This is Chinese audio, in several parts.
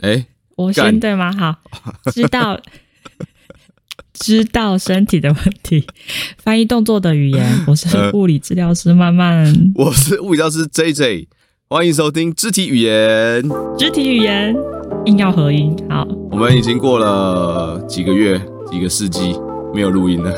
哎、欸，我先对吗？好，知道 知道身体的问题，翻译动作的语言。我是物理治疗师曼曼、呃，我是物理教师 JJ，欢迎收听肢体语言。肢体语言硬要合音，好。我们已经过了几个月、几个世纪没有录音了，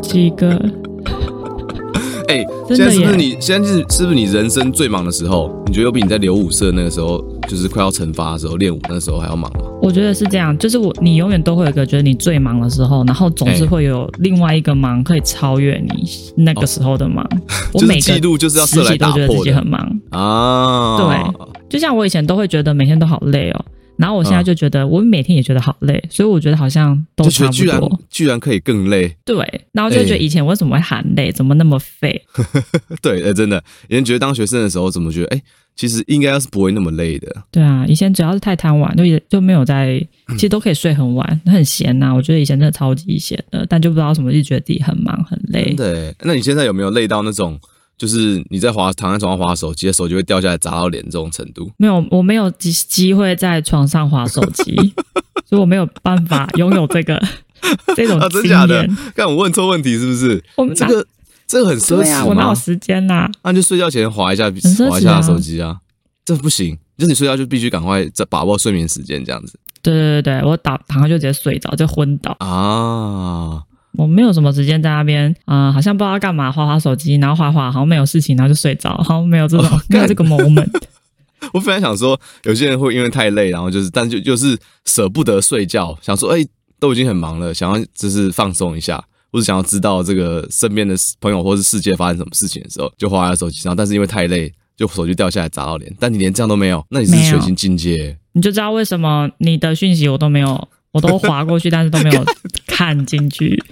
几个。哎、欸，现在是不是你现在是是不是你人生最忙的时候？你觉得有比你在留舞社那个时候，就是快要惩罚的时候练舞那时候还要忙吗？我觉得是这样，就是我你永远都会有一个觉得你最忙的时候，然后总是会有另外一个忙可以超越你那个时候的忙。哦、我每个季度就是要设来打破的，都觉得自己很忙啊。对，就像我以前都会觉得每天都好累哦。然后我现在就觉得，我每天也觉得好累，所以我觉得好像都差不多。居然居然可以更累，对。然后就觉得以前为什么会喊累，欸、怎么那么废？对，欸、真的，以前觉得当学生的时候，怎么觉得，哎、欸，其实应该是不会那么累的。对啊，以前主要是太贪玩，就也就没有在，其实都可以睡很晚，很闲呐、啊。我觉得以前真的超级闲的，但就不知道什么，就觉得自己很忙很累。对，那你现在有没有累到那种？就是你在滑躺在床上滑手机，手机会掉下来砸到脸这种程度？没有，我没有机机会在床上滑手机，所以我没有办法拥有这个 这种经验。啊，真假的？看我问错问题是不是？我们这个这个很奢侈啊，我哪有时间呐、啊？那就睡觉前滑一下，啊、滑一下手机啊，这不行。就是你睡觉就必须赶快在把握睡眠时间，这样子。对对对对，我打躺下就直接睡着，就昏倒啊。我没有什么时间在那边，嗯、呃，好像不知道干嘛，划划手机，然后划划，好像没有事情，然后就睡着，好像没有这种，哦、没有这个 moment。我本来想说，有些人会因为太累，然后就是，但就就是舍不得睡觉，想说，哎，都已经很忙了，想要就是放松一下，或者想要知道这个身边的朋友或是世界发生什么事情的时候，就划下手机，然后但是因为太累，就手机掉下来砸到脸。但你连这样都没有，那你是全新境界。你就知道为什么你的讯息我都没有。我都划过去，但是都没有 看进去。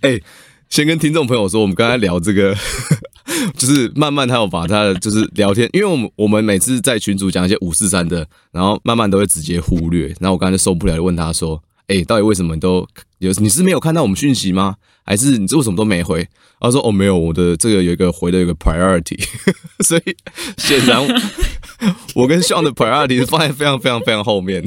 哎、欸，先跟听众朋友说，我们刚才聊这个，就是慢慢他有把他的就是聊天，因为我们我们每次在群组讲一些五四三的，然后慢慢都会直接忽略，然后我刚才就受不了，就问他说。哎、欸，到底为什么你都有？你是没有看到我们讯息吗？还是你这为什么都没回？他说：“哦，没有，我的这个有一个回的有一个 priority，所以显然我 跟 Sean 的 priority 是放在非常非常非常后面。”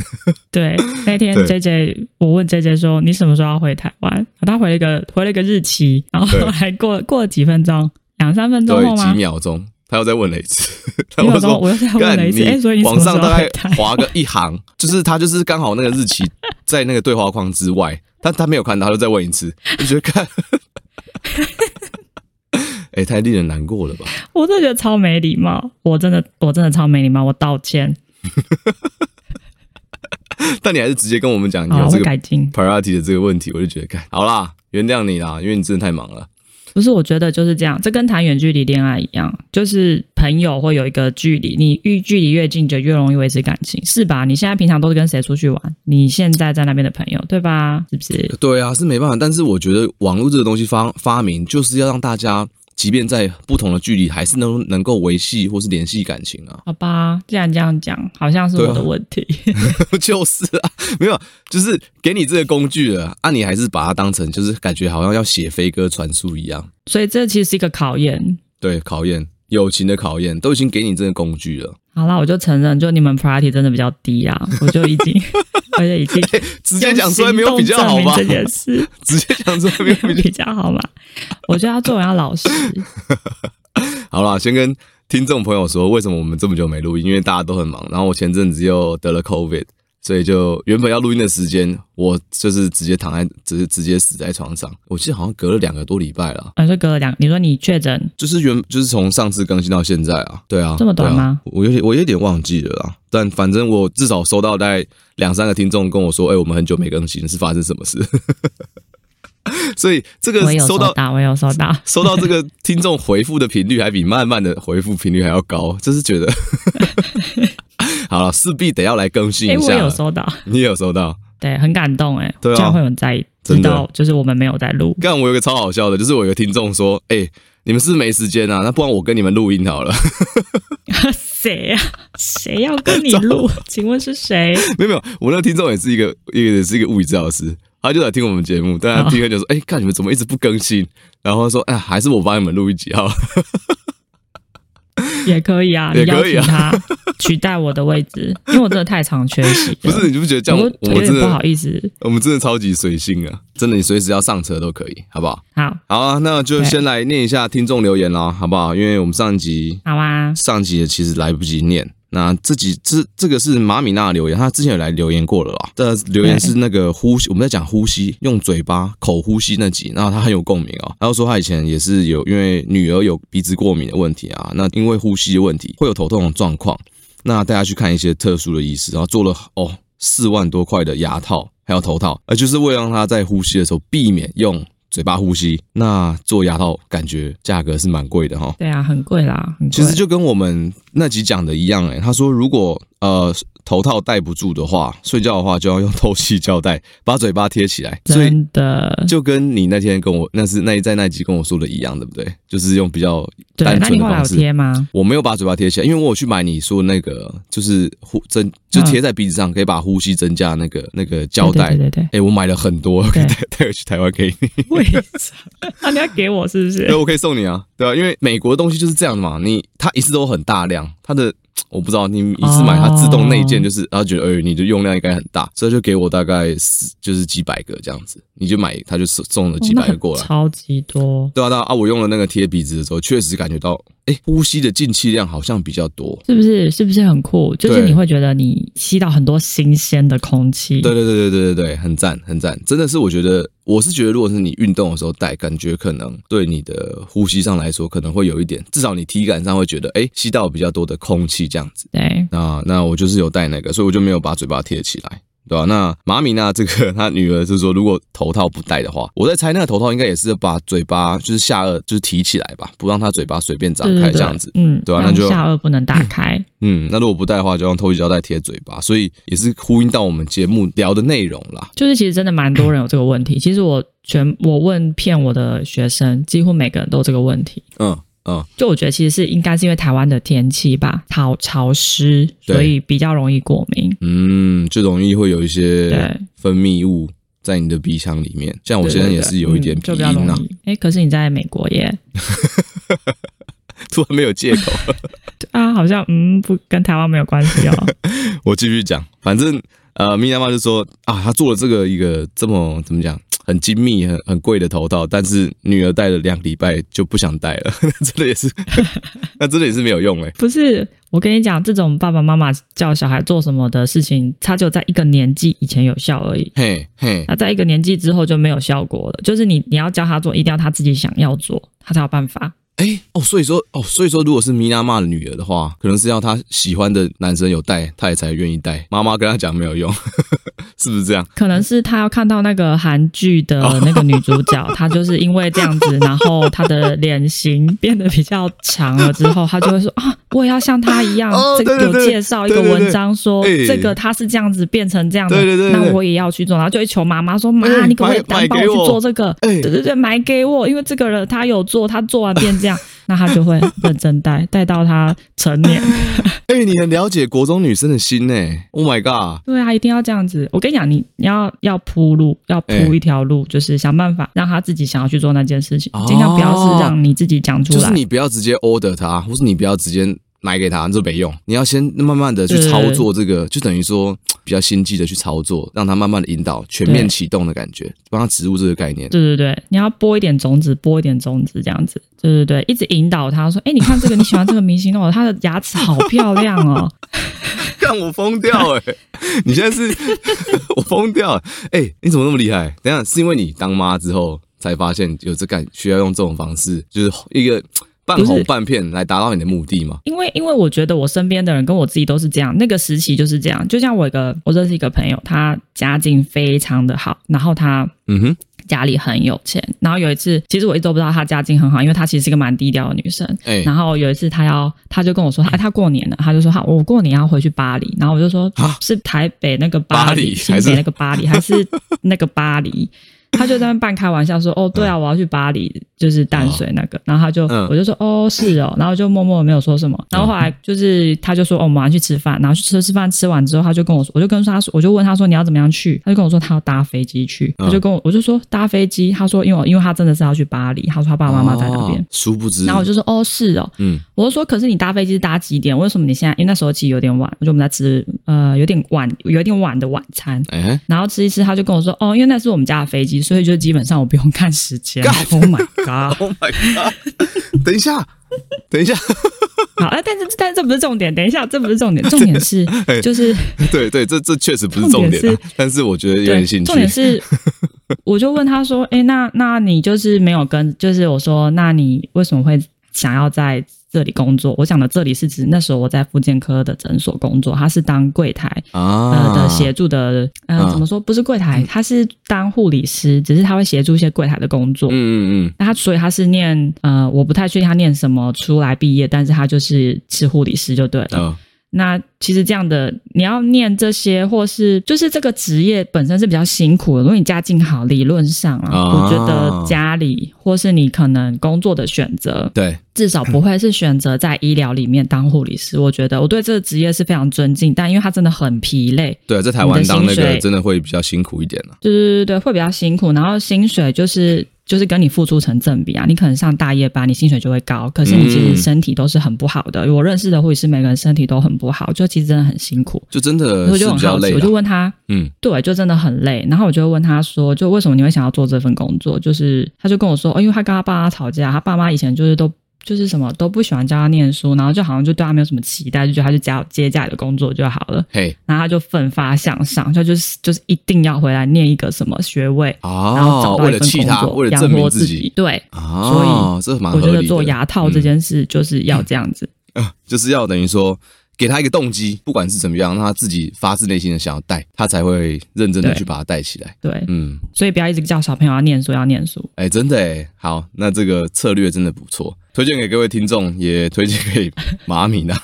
对，那天 JJ 我问 JJ 说：“你什么时候要回台湾？”他回了一个回了一个日期，然后还过过了几分钟，两三分钟后吗？几秒钟。他又再问了一次，他又说：“我又再问了一次。欸”所以你网上大概划个一行，就是他就是刚好那个日期在那个对话框之外，但他没有看到，他就再问一次，你觉得看，哎、欸，太令人难过了吧？我真的觉得超没礼貌，我真的我真的超没礼貌，我道歉。但你还是直接跟我们讲你有这个 priority 的这个问题，我就觉得，看好啦，原谅你啦，因为你真的太忙了。不是，我觉得就是这样，这跟谈远距离恋爱一样，就是朋友会有一个距离，你越距离越近，就越容易维持感情，是吧？你现在平常都是跟谁出去玩？你现在在那边的朋友，对吧？是不是？对啊，是没办法。但是我觉得网络这个东西发发明，就是要让大家。即便在不同的距离，还是能能够维系或是联系感情啊。好吧，既然这样讲，好像是我的问题。啊、就是啊，没有，就是给你这个工具了，啊，你还是把它当成就是感觉好像要写飞鸽传书一样。所以这其实是一个考验。对，考验友情的考验，都已经给你这个工具了。好啦，我就承认，就你们 priority 真的比较低啊，我就已经，我就已经、欸、直接讲出来没有比较好吗？这件事 直接讲出来没有比较好吗？我觉得他做人要老实。好啦，先跟听众朋友说，为什么我们这么久没录音？因为大家都很忙，然后我前阵子又得了 COVID。所以就原本要录音的时间，我就是直接躺在，直接直接死在床上。我记得好像隔了两个多礼拜了。啊，就隔了两？你说你确诊？就是原就是从上次更新到现在啊？对啊，这么短吗？啊、我有点我有点忘记了啦。但反正我至少收到大概两三个听众跟我说：“哎、欸，我们很久没更新，是发生什么事？” 所以这个收到，我有收到，收到这个听众回复的频率还比慢慢的回复频率还要高，就是觉得。好了，势必得要来更新一下。哎、欸，我有收到，你有收到，对，很感动哎，对啊，这样会有人在知道，就是我们没有在录。刚我有个超好笑的，就是我有个听众说，哎、欸，你们是没时间啊？那不然我跟你们录音好了。谁呀？谁要跟你 录？请问是谁？没有没有，我那个听众也是一个，也是一个物理治疗师，他就来听我们节目，但他听了就说，哎、欸，看你们怎么一直不更新？然后说，哎，还是我帮你们录一集好了。也可以啊，也可以啊，你邀请他取代我的位置，因为我真的太常缺席。不是，你就不觉得这样？我，我有点不好意思。我们真的超级随性啊，真的，你随时要上车都可以，好不好？好，好啊，那就先来念一下听众留言啦，好不好？因为我们上一集好啊，上集也其实来不及念。那这几这这个是马米娜留言，他之前有来留言过了啦。这留言是那个呼吸，我们在讲呼吸，用嘴巴口呼吸那集，然后他很有共鸣啊。他就说他以前也是有因为女儿有鼻子过敏的问题啊，那因为呼吸的问题会有头痛的状况，那带他去看一些特殊的医师，然后做了哦四万多块的牙套还有头套，而就是为了让他在呼吸的时候避免用。嘴巴呼吸，那做牙套感觉价格是蛮贵的哈。对啊，很贵啦，很贵。其实就跟我们那集讲的一样，诶，他说如果呃。头套戴不住的话，睡觉的话就要用透气胶带把嘴巴贴起来。真的，就跟你那天跟我那是那一在那集跟我说的一样，对不对？就是用比较单纯的方式。我没有把嘴巴贴起来，因为我有去买你说那个就是呼增，就贴在鼻子上可以把呼吸增加那个那个胶带。对对对。哎，我买了很多，可以带带回去台湾给你。为什么？那你要给我是不是？对，我可以送你啊，对啊，因为美国的东西就是这样嘛，你它一次都很大量，它的。我不知道你一次买它自动内建，就是然后觉得哎，你的用量应该很大，所以就给我大概是就是几百个这样子，你就买它就送了几百个过来，超级多。对啊，对啊，我用了那个贴鼻子的时候，确实感觉到哎，呼吸的进气量好像比较多，是不是？是不是很酷？就是你会觉得你吸到很多新鲜的空气。对对对对对对对，很赞很赞，真的是我觉得。我是觉得，如果是你运动的时候戴，感觉可能对你的呼吸上来说，可能会有一点，至少你体感上会觉得，哎，吸到比较多的空气这样子。对，那那我就是有戴那个，所以我就没有把嘴巴贴起来。对吧、啊？那马米娜这个她女儿就是说，如果头套不戴的话，我在猜那个头套应该也是把嘴巴就是下颚就是提起来吧，不让她嘴巴随便张开这样子。嗯，对吧、啊？那就下颚不能打开。嗯，那如果不戴的话，就用透气胶带贴嘴巴。所以也是呼应到我们节目聊的内容啦。就是其实真的蛮多人有这个问题。其实我全我问骗我的学生，几乎每个人都有这个问题。嗯。嗯，就我觉得其实是应该是因为台湾的天气吧，潮潮湿，所以比较容易过敏。嗯，就容易会有一些分泌物在你的鼻腔里面。像我现在也是有一点鼻音啊。哎、嗯，可是你在美国耶，突然没有借口。啊，好像嗯不跟台湾没有关系哦。我继续讲，反正呃，咪娜妈就说啊，她做了这个一个这么怎么讲？很精密、很很贵的头套，但是女儿戴了两礼拜就不想戴了，真的也是，那真的也是没有用哎、欸。不是，我跟你讲，这种爸爸妈妈叫小孩做什么的事情，他就在一个年纪以前有效而已。嘿，嘿，那在一个年纪之后就没有效果了。就是你你要教他做，一定要他自己想要做，他才有办法。哎、欸、哦，所以说哦，所以说，如果是米娜骂的女儿的话，可能是要她喜欢的男生有带，她也才愿意带。妈妈跟她讲没有用，是不是这样？可能是她要看到那个韩剧的那个女主角，她就是因为这样子，然后她的脸型变得比较长了之后，她就会说啊，我也要像她一样。这个有介绍一个文章说，这个她是这样子变成这样的，对对对，那我也要去做，然后就会求妈妈说，妈，你可不可以帮我去做这个？对对对，买给我，因为这个人他有做，他做完变这样。那他就会认真带，带到他成年。哎、欸，你很了解国中女生的心呢。Oh my god！对啊，一定要这样子。我跟你讲，你你要要铺路，要铺一条路，欸、就是想办法让他自己想要去做那件事情，尽量不要是让你自己讲出来。就是你不要直接 order 他，或是你不要直接。买给他这没用，你要先慢慢的去操作这个，就等于说比较心机的去操作，让他慢慢的引导，全面启动的感觉，帮他植入这个概念。对对对，你要播一点种子，播一点种子这样子。对对对，一直引导他说：“哎，你看这个，你喜欢这个明星哦，他的牙齿好漂亮哦。”看我疯掉哎！你现在是 我疯掉哎！你怎么那么厉害？等下是因为你当妈之后才发现有这感，需要用这种方式，就是一个。半哄半骗来达到你的目的吗？因为因为我觉得我身边的人跟我自己都是这样，那个时期就是这样。就像我一个我认识一个朋友，他家境非常的好，然后他嗯哼家里很有钱。然后有一次，其实我一直都不知道他家境很好，因为他其实是一个蛮低调的女生。哎，然后有一次他要他就跟我说，哎，他过年了，他就说好，我过年要回去巴黎。然后我就说，是台北那个巴黎，台北那个巴黎，还是那个巴黎？他就在那半开玩笑说：“哦，对啊，我要去巴黎，就是淡水那个。”然后他就，我就说：“哦，是哦。”然后就默默没有说什么。然后后来就是，他就说：“哦，我们要去吃饭。”然后去吃吃饭，吃完之后，他就跟我说：“我就跟他说，我就问他说你要怎么样去？”他就跟我说他要搭飞机去。他就跟我，我就说搭飞机。他说：“因为因为他真的是要去巴黎。”他说他爸爸妈妈在那边。殊不知。然后我就说：“哦，是哦。”嗯，我就说：“可是你搭飞机是搭几点？为什么你现在？因为那时候其实有点晚，我就我们在吃呃有点晚有点晚的晚餐。然后吃一吃，他就跟我说：“哦，因为那是我们家的飞机，所以就基本上。”我不用看时间。Oh my god！Oh my god！等一下，等一下。好，但是但是这不是重点。等一下，这不是重点。重点是，就是 对对，这这确实不是重点。是，但是我觉得有点兴趣。重点是，我就问他说：“哎，那那你就是没有跟，就是我说，那你为什么会想要在？”这里工作，我讲的这里是指那时候我在妇健科的诊所工作，他是当柜台啊、呃、的协助的，呃，啊、怎么说不是柜台，他是当护理师，只是他会协助一些柜台的工作。嗯嗯嗯。那他所以他是念呃，我不太确定他念什么出来毕业，但是他就是是护理师就对了。啊那其实这样的，你要念这些，或是就是这个职业本身是比较辛苦的。如果你家境好，理论上啊，哦、我觉得家里或是你可能工作的选择，对，至少不会是选择在医疗里面当护理师。我觉得我对这个职业是非常尊敬，但因为它真的很疲累。对，在台湾当那个真的会比较辛苦一点了。对对对对，会比较辛苦，然后薪水就是。就是跟你付出成正比啊，你可能上大夜班，你薪水就会高，可是你其实身体都是很不好的。嗯、我认识的护士，每个人身体都很不好，就其实真的很辛苦，就真的我就很好奇。我就问他，嗯，对，就真的很累。然后我就问他说，就为什么你会想要做这份工作？就是他就跟我说，哦，因为他跟他爸妈吵架，他爸妈以前就是都。就是什么都不喜欢教他念书，然后就好像就对他没有什么期待，就觉得他就接接家里的工作就好了。嘿，然后他就奋发向上，他就是就是一定要回来念一个什么学位，哦、然后找到一份工作养活自己。对，哦、所以我觉得做牙套这件事就是要这样子，嗯嗯、就是要等于说。给他一个动机，不管是怎么样，让他自己发自内心的想要带，他才会认真的去把它带起来。对，嗯，所以不要一直叫小朋友要念书，要念书。哎，真的哎，好，那这个策略真的不错，推荐给各位听众，也推荐给马米娜。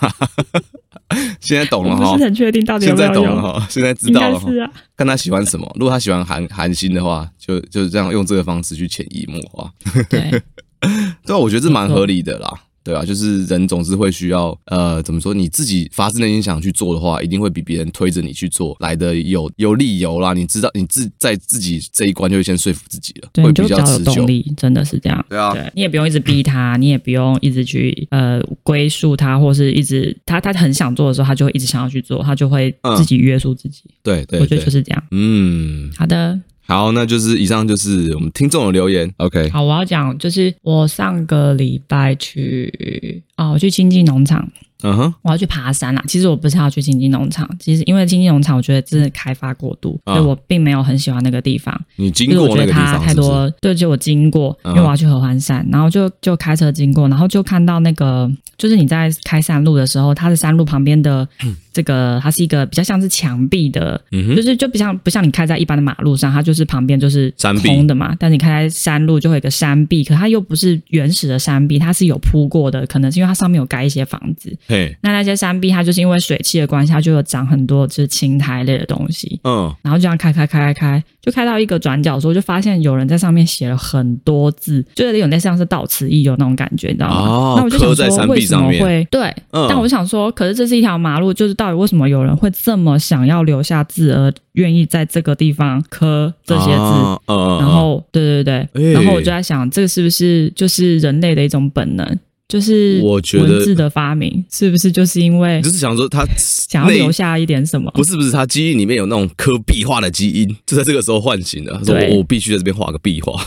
现在懂了哈，不是很确定到底有没有。现在懂了哈，现在知道了哈。是啊，看他喜欢什么，如果他喜欢韩韩星的话，就就是这样用这个方式去潜移默化。对，对啊，我觉得这蛮合理的啦。对啊，就是人总是会需要，呃，怎么说？你自己发自内心想去做的话，一定会比别人推着你去做来的有有理由啦。你知道，你自在自己这一关就会先说服自己了，对会比较持久。有动力，真的是这样。对啊，对，你也不用一直逼他，你也不用一直去呃归宿他，或是一直他他很想做的时候，他就会一直想要去做，他就会自己约束自己。嗯、对，对，对，我觉得就是这样。嗯，好的。好，那就是以上就是我们听众的留言。OK，好，我要讲就是我上个礼拜去哦，我去亲近农场。嗯哼，我要去爬山啦。其实我不是要去清境农场，其实因为清境农场我觉得真的开发过度，所以我并没有很喜欢那个地方。你经过那个地方是？我觉得它太多，对，就我经过，因为我要去合欢山，然后就就开车经过，然后就看到那个，就是你在开山路的时候，它的山路旁边的 这个，它是一个比较像是墙壁的，就是就不像不像你开在一般的马路上，它就是旁边就是空的嘛。但是你开在山路就会有一个山壁，可它又不是原始的山壁，它是有铺过的，可能是因为它上面有盖一些房子。对，那那些山壁，它就是因为水汽的关系，它就有长很多就是青苔类的东西。嗯，然后就这样开开开开开，就开到一个转角的时候，就发现有人在上面写了很多字，就是有点像是到此一游那种感觉，你知道吗？哦，那我就想说，为什么会对？嗯，但我想说，可是这是一条马路，就是到底为什么有人会这么想要留下字，而愿意在这个地方刻这些字？嗯，哦，然后，对对对，然后我就在想，这个是不是就是人类的一种本能？就是我觉得文字的发明是不是就是因为就是想说他想要留下一点什么？不是不是，他基因里面有那种刻壁画的基因，就在这个时候唤醒了。他说我我必须在这边画个壁画。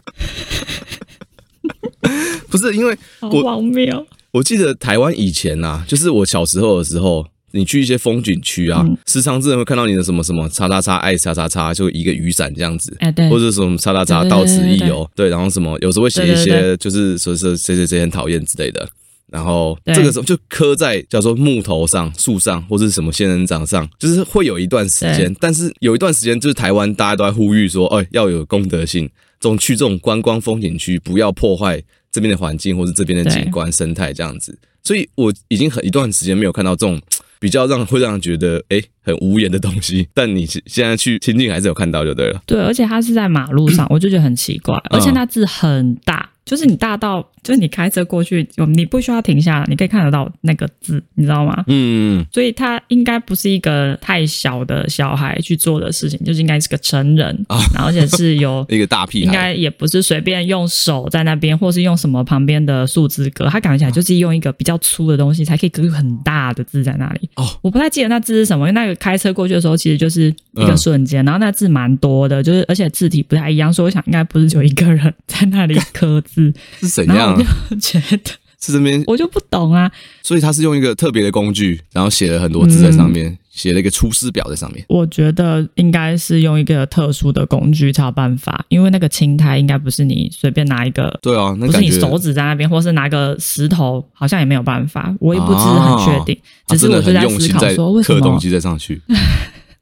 不是因为我荒谬，我记得台湾以前呐，就是我小时候的时候。你去一些风景区啊，嗯、时常自然会看到你的什么什么叉叉叉爱叉叉叉，就一个雨伞这样子，哎、对，或者什么叉叉叉到此一游，对，然后什么有时候会写一些就是说说谁谁谁很讨厌之类的，然后这个时候就刻在叫做木头上、树上或者什么仙人掌上，就是会有一段时间，但是有一段时间就是台湾大家都在呼吁说，哎，要有公德心，这种去这种观光风景区不要破坏这边的环境或者这边的景观生态这样子，所以我已经很一段时间没有看到这种。比较让会让人觉得哎、欸、很无言的东西，但你现在去亲近还是有看到就对了。对，而且它是在马路上，我就觉得很奇怪，而且那字很大。就是你大到，就是你开车过去，你不需要停下，你可以看得到那个字，你知道吗？嗯，所以他应该不是一个太小的小孩去做的事情，就是应该是个成人，啊、然后而且是有 一个大屁孩，应该也不是随便用手在那边，或是用什么旁边的数字格，他感觉起来就是用一个比较粗的东西才可以刻很大的字在那里。哦，我不太记得那字是什么，因为那个开车过去的时候，其实就是一个瞬间，嗯、然后那字蛮多的，就是而且字体不太一样，所以我想应该不是就一个人 在那里刻字。是怎样？我就觉得 是这边，我就不懂啊。所以他是用一个特别的工具，然后写了很多字在上面，写、嗯、了一个出师表在上面。我觉得应该是用一个特殊的工具才有办法，因为那个青苔应该不是你随便拿一个，对啊，那不是你手指在那边，或是拿个石头，好像也没有办法。我也不是很确定，只是我就在思考说，为什么刻东西再上去。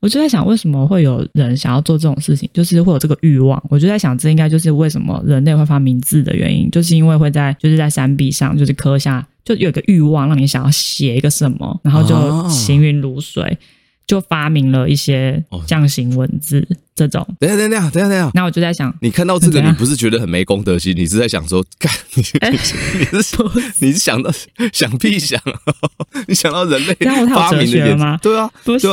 我就在想，为什么会有人想要做这种事情？就是会有这个欲望。我就在想，这应该就是为什么人类会发明字的原因，就是因为会在就是在山壁上，就是刻下，就有个欲望，让你想要写一个什么，然后就行云流水，就发明了一些象形文字这种。等下，等下，等下，等下。那我就在想，你看到这个，你不是觉得很没公德心？你是在想说，干你，你是你是想到想屁想？你想到人类发明的吗？对啊，不是。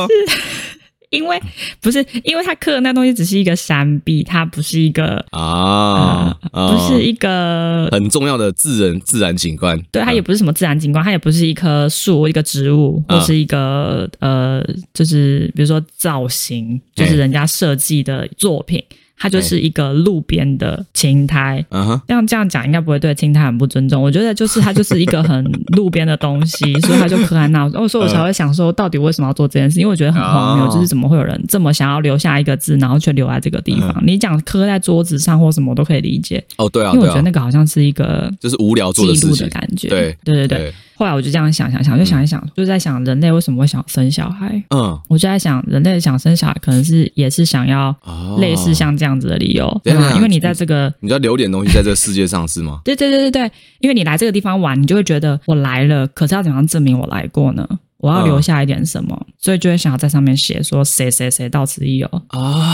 因为不是，因为他刻的那东西只是一个山壁，它不是一个啊、呃，不是一个很重要的自然自然景观。对，它也不是什么自然景观，它也不是一棵树、一个植物，或是一个、嗯、呃，就是比如说造型，就是人家设计的作品。它就是一个路边的青苔，这样这样讲应该不会对青苔很不尊重。我觉得就是它就是一个很路边的东西，所以它就刻在那。所以我才会想说，到底为什么要做这件事？因为我觉得很荒谬，就是怎么会有人这么想要留下一个字，然后却留在这个地方？你讲刻在桌子上或什么都可以理解。哦，对啊，因为我觉得那个好像是一个就是无聊做的事情的感觉。对对对对。后来我就这样想想想，就想一想，就在想人类为什么会想生小孩？嗯，我就在想，人类想生小孩，可能是也是想要类似像这样子的理由，对吧？因为你在这个，你要留点东西在这个世界上是吗？对对对对对，因为你来这个地方玩，你就会觉得我来了，可是要怎样证明我来过呢？我要留下一点什么，所以就会想要在上面写说谁谁谁到此一游啊。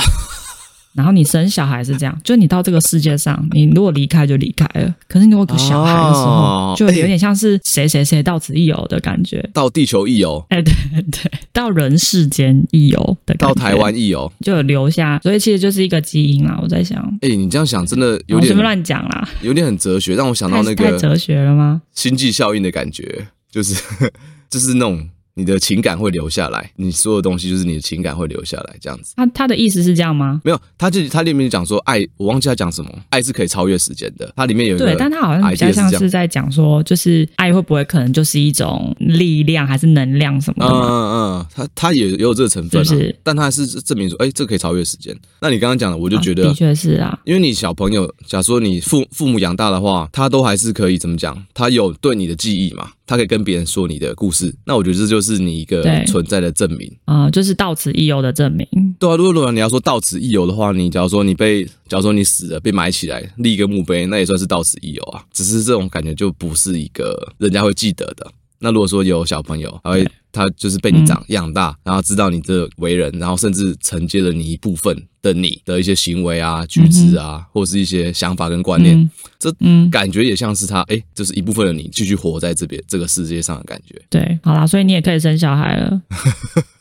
然后你生小孩是这样，就你到这个世界上，你如果离开就离开了。可是你如果有小孩的时候，哦、就有点像是谁谁谁到此一游的感觉，到地球一游，哎，对对，到人世间一游的感觉，到台湾一游，就有留下。所以其实就是一个基因啊，我在想，哎，你这样想真的有点乱讲啦，有点很哲学，让我想到那个太哲学了吗？星际效应的感觉，就是 就是那种。你的情感会留下来，你所有东西就是你的情感会留下来，这样子。他他的意思是这样吗？没有，他就他里面讲说爱，我忘记他讲什么，爱是可以超越时间的。它里面有一个，对，但他好像比较像是在讲说，就是爱会不会可能就是一种力量还是能量什么的？嗯嗯嗯，他他也也有这个成分，就是，但他是证明说，哎，这可以超越时间。那你刚刚讲的，我就觉得的确是啊，因为你小朋友，假如说你父父母养大的话，他都还是可以怎么讲？他有对你的记忆嘛？他可以跟别人说你的故事，那我觉得这就是你一个存在的证明啊、呃，就是到此一游的证明。对啊，如果如果你要说到此一游的话，你假如说你被，假如说你死了被埋起来立一个墓碑，那也算是到此一游啊。只是这种感觉就不是一个人家会记得的。那如果说有小朋友，他会他就是被你长养大，然后知道你的为人，然后甚至承接了你一部分的你的一些行为啊、举止啊，或是一些想法跟观念，这感觉也像是他哎，就是一部分的你继续活在这边这个世界上的感觉。对，好啦，所以你也可以生小孩了。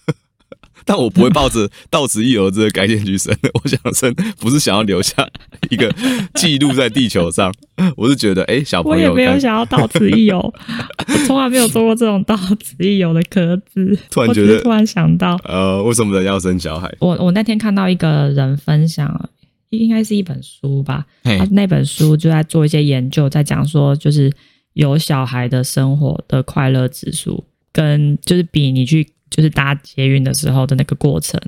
但我不会抱着 到此一游这个概念去生，我想生不是想要留下一个记录在地球上，我是觉得，哎、欸，小朋友，我也没有想要到此一游，我从来没有做过这种到此一游的壳子。突然觉得，突然想到，呃，为什么人要生小孩？我我那天看到一个人分享，应该是一本书吧，他那本书就在做一些研究，在讲说，就是有小孩的生活的快乐指数，跟就是比你去。就是搭捷运的时候的那个过程，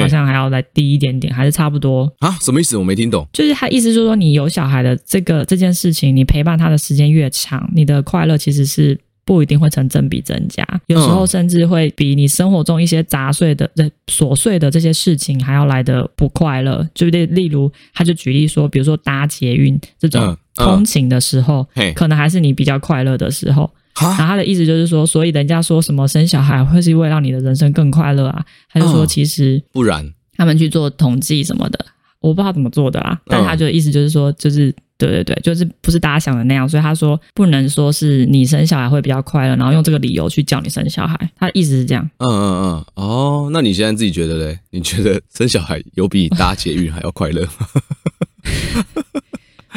好像还要再低一点点，还是差不多啊？什么意思？我没听懂。就是他意思就是说，你有小孩的这个这件事情，你陪伴他的时间越长，你的快乐其实是不一定会成正比增加，有时候甚至会比你生活中一些杂碎的、这琐碎的这些事情还要来得不快乐。就例例如，他就举例说，比如说搭捷运这种通勤的时候，可能还是你比较快乐的时候。然后他的意思就是说，所以人家说什么生小孩会是因为让你的人生更快乐啊？他就说其实不然，他们去做统计什么的，我不知道怎么做的啊。但他就意思就是说，就是。对对对，就是不是大家想的那样，所以他说不能说是你生小孩会比较快乐，然后用这个理由去叫你生小孩。他的意思是这样。嗯嗯嗯，哦，那你现在自己觉得嘞？你觉得生小孩有比搭捷运还要快乐吗？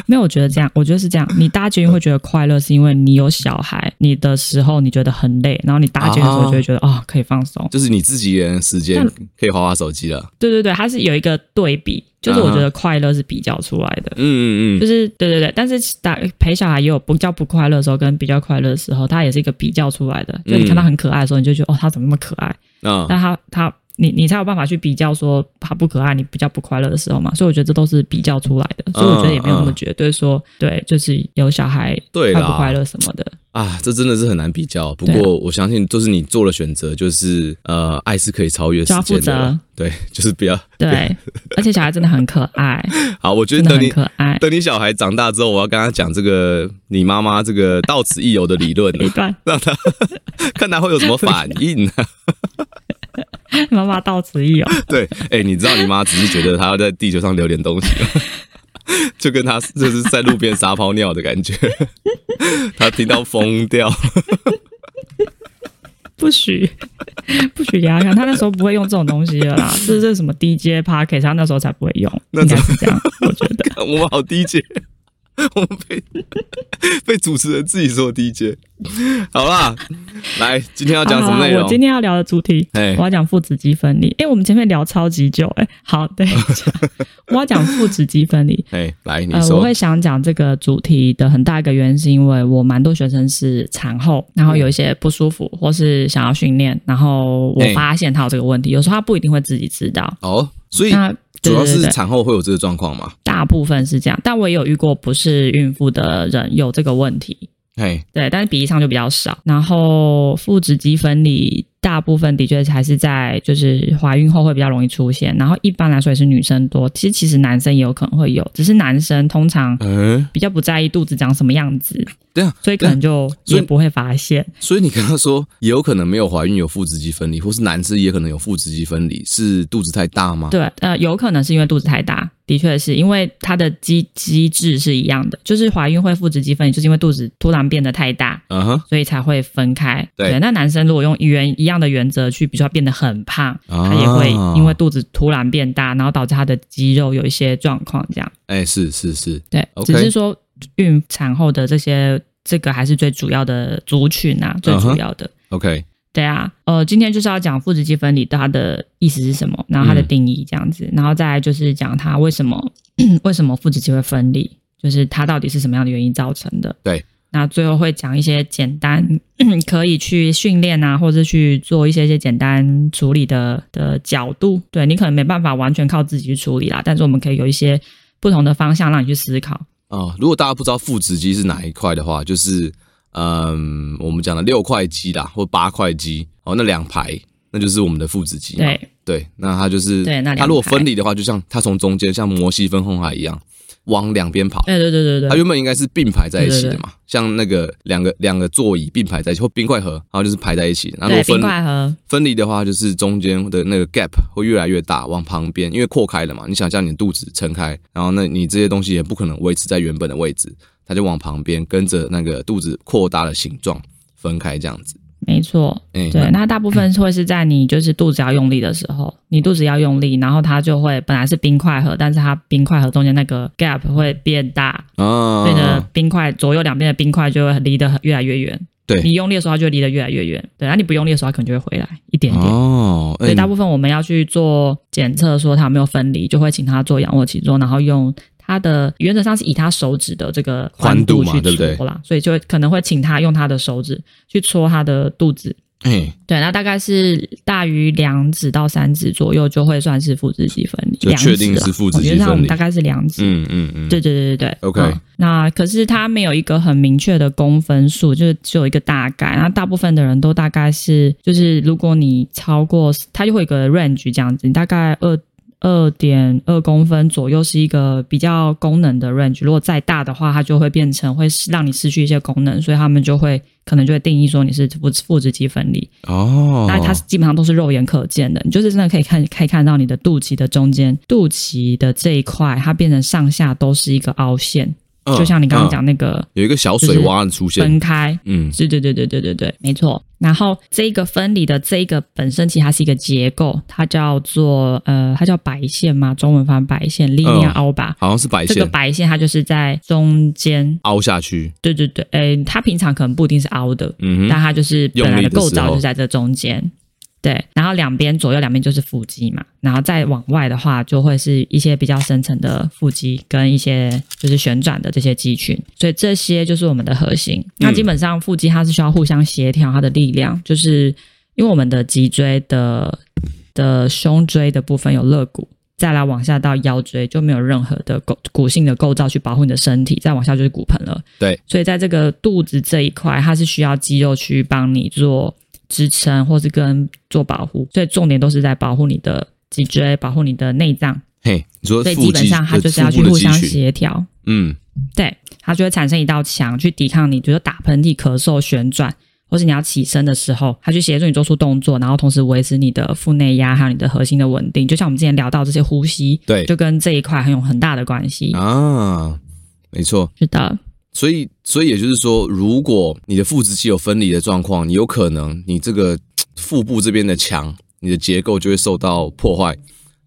没有，我觉得这样，我觉得是这样。你搭捷运会觉得快乐，是因为你有小孩，你的时候你觉得很累，然后你搭捷运的时候就会觉得啊、哦，可以放松，就是你自己一个人时间可以滑滑手机了。对对对，它是有一个对比，就是我觉得快乐是比较出来的。嗯嗯嗯，就是对对对，但是打陪小孩也有不叫不快乐的时候，跟比较快乐的时候，它也是一个比较出来的。就你看他很可爱的时候，你就觉得哦，他怎么那么可爱？嗯，但他他。你你才有办法去比较说他不可爱，你比较不快乐的时候嘛，所以我觉得这都是比较出来的，所以我觉得也没有那么绝对说、对，就是有小孩快不快乐什么的啊，这真的是很难比较。不过我相信，就是你做了选择，就是呃，爱是可以超越时间的，对，就是不要对，而且小孩真的很可爱。好，我觉得等你可爱，等你小孩长大之后，我要跟他讲这个你妈妈这个到此一游的理论，一段让他看他会有什么反应呢？妈妈到此一游。对，哎、欸，你知道你妈只是觉得她要在地球上留点东西？就跟她就是在路边撒泡尿的感觉，她听到疯掉。不许，不许给他看，他那时候不会用这种东西的啦。这是什么 DJ Podcast，他那时候才不会用，应该是这样，我觉得。我们好 DJ。我们被 被主持人自己说 DJ，好啦，来，今天要讲什么内容？我今天要聊的主题，我要讲父子鸡分离。哎，我们前面聊超级久，哎，好，对，我要讲父子鸡分离。哎，来，你说。我会想讲这个主题的很大一个原因，是因为我蛮多学生是产后，然后有一些不舒服，或是想要训练，然后我发现他有这个问题，有时候他不一定会自己知道。哦，所以。主要是产后会有这个状况吗？大部分是这样，但我也有遇过不是孕妇的人有这个问题。哎，对，但是比例上就比较少。然后腹直肌分离。大部分的确还是在就是怀孕后会比较容易出现，然后一般来说也是女生多，其实其实男生也有可能会有，只是男生通常比较不在意肚子长什么样子，对啊，所以可能就也不会发现。所以你刚刚说也有可能没有怀孕有腹直肌分离，或是男生也可能有腹直肌分离，是肚子太大吗？对，呃，有可能是因为肚子太大。的确是因为它的机机制是一样的，就是怀孕会腹直肌分离，就是因为肚子突然变得太大，嗯哼，所以才会分开。对，对，那男生如果用原一样的原则去，比如说变得很胖，他也会因为肚子突然变大，然后导致他的肌肉有一些状况，这样。哎，是是是，对.只是说孕产后的这些这个还是最主要的族群啊，最主要的。Uh-huh. OK。对啊，呃，今天就是要讲腹直肌分离它的意思是什么，然后它的定义这样子，嗯、然后再来就是讲它为什么 为什么腹直肌会分离，就是它到底是什么样的原因造成的。对，那最后会讲一些简单 可以去训练啊，或者去做一些一些简单处理的的角度。对，你可能没办法完全靠自己去处理啦，但是我们可以有一些不同的方向让你去思考。啊、哦，如果大家不知道腹直肌是哪一块的话，就是。嗯，我们讲的六块肌啦，或八块肌，哦，那两排，那就是我们的腹直肌。对对，那它就是，对，那它如果分离的话，就像它从中间像摩西分红海一样。往两边跑，对对对对对，它原本应该是并排在一起的嘛，像那个两个两个座椅并排在一起，或冰块盒，然后就是排在一起。然后分冰块盒分离的话，就是中间的那个 gap 会越来越大，往旁边，因为扩开了嘛。你想象你肚子撑开，然后那你这些东西也不可能维持在原本的位置，它就往旁边跟着那个肚子扩大的形状分开这样子。没错，对，那大部分会是在你就是肚子要用力的时候，你肚子要用力，然后它就会本来是冰块盒，但是它冰块盒中间那个 gap 会变大，哦，所以呢，冰块左右两边的冰块就会离得越来越远。对，你用力的时候，它就离得越来越远。对，那你不用力的时候，它可能就会回来一点点。哦，所以大部分我们要去做检测，说它有没有分离，就会请他做仰卧起坐，然后用。他的原则上是以他手指的这个宽度去搓啦，所以就可能会请他用他的手指去搓他的肚子。嗯，对，那大概是大于两指到三指左右就会算是腹直肌分离，就确定是腹直肌分离。我们大概是两指。嗯嗯嗯，对对对对对。OK，嗯，那可是它没有一个很明确的公分数，就是只有一个大概。那大部分的人都大概是，就是如果你超过，它就会有个 range 这样子，你大概二。二点二公分左右是一个比较功能的 range，如果再大的话，它就会变成会让你失去一些功能，所以他们就会可能就会定义说你是腹腹直肌分离哦。那它基本上都是肉眼可见的，你就是真的可以看可以看到你的肚脐的中间，肚脐的这一块它变成上下都是一个凹陷。就像你刚刚讲那个、有一个小水洼出现，分开，嗯，对对对对对对对，没错。然后这个分离的这个本身其实它是一个结构，它叫做呃，它叫白线嘛，中文翻白线，力量凹吧、嗯，好像是白线。这个白线它就是在中间。凹下去，对对对，诶，它平常可能不一定是凹的，嗯，但它就是本来的构造就在这中间。对，然后两边左右两边就是腹肌嘛，然后再往外的话，就会是一些比较深层的腹肌跟一些就是旋转的这些肌群，所以这些就是我们的核心。那基本上腹肌它是需要互相协调它的力量，就是因为我们的脊椎的的胸椎的部分有肋骨，再来往下到腰椎就没有任何的构骨性的构造去保护你的身体，再往下就是骨盆了。对，所以在这个肚子这一块，它是需要肌肉去帮你做。支撑或是跟做保护，所以重点都是在保护你的脊椎，保护你的内脏。嘿，你说，所以基本上它就是要去互相协调。嗯，对，它就会产生一道墙去抵抗你，比如说打喷嚏、咳嗽、旋转，或是你要起身的时候，它去协助你做出动作，然后同时维持你的腹内压还有你的核心的稳定。就像我们之前聊到这些呼吸，对，就跟这一块很有很大的关系啊。没错，是的。所以，所以也就是说，如果你的腹直肌有分离的状况，你有可能你这个腹部这边的墙，你的结构就会受到破坏，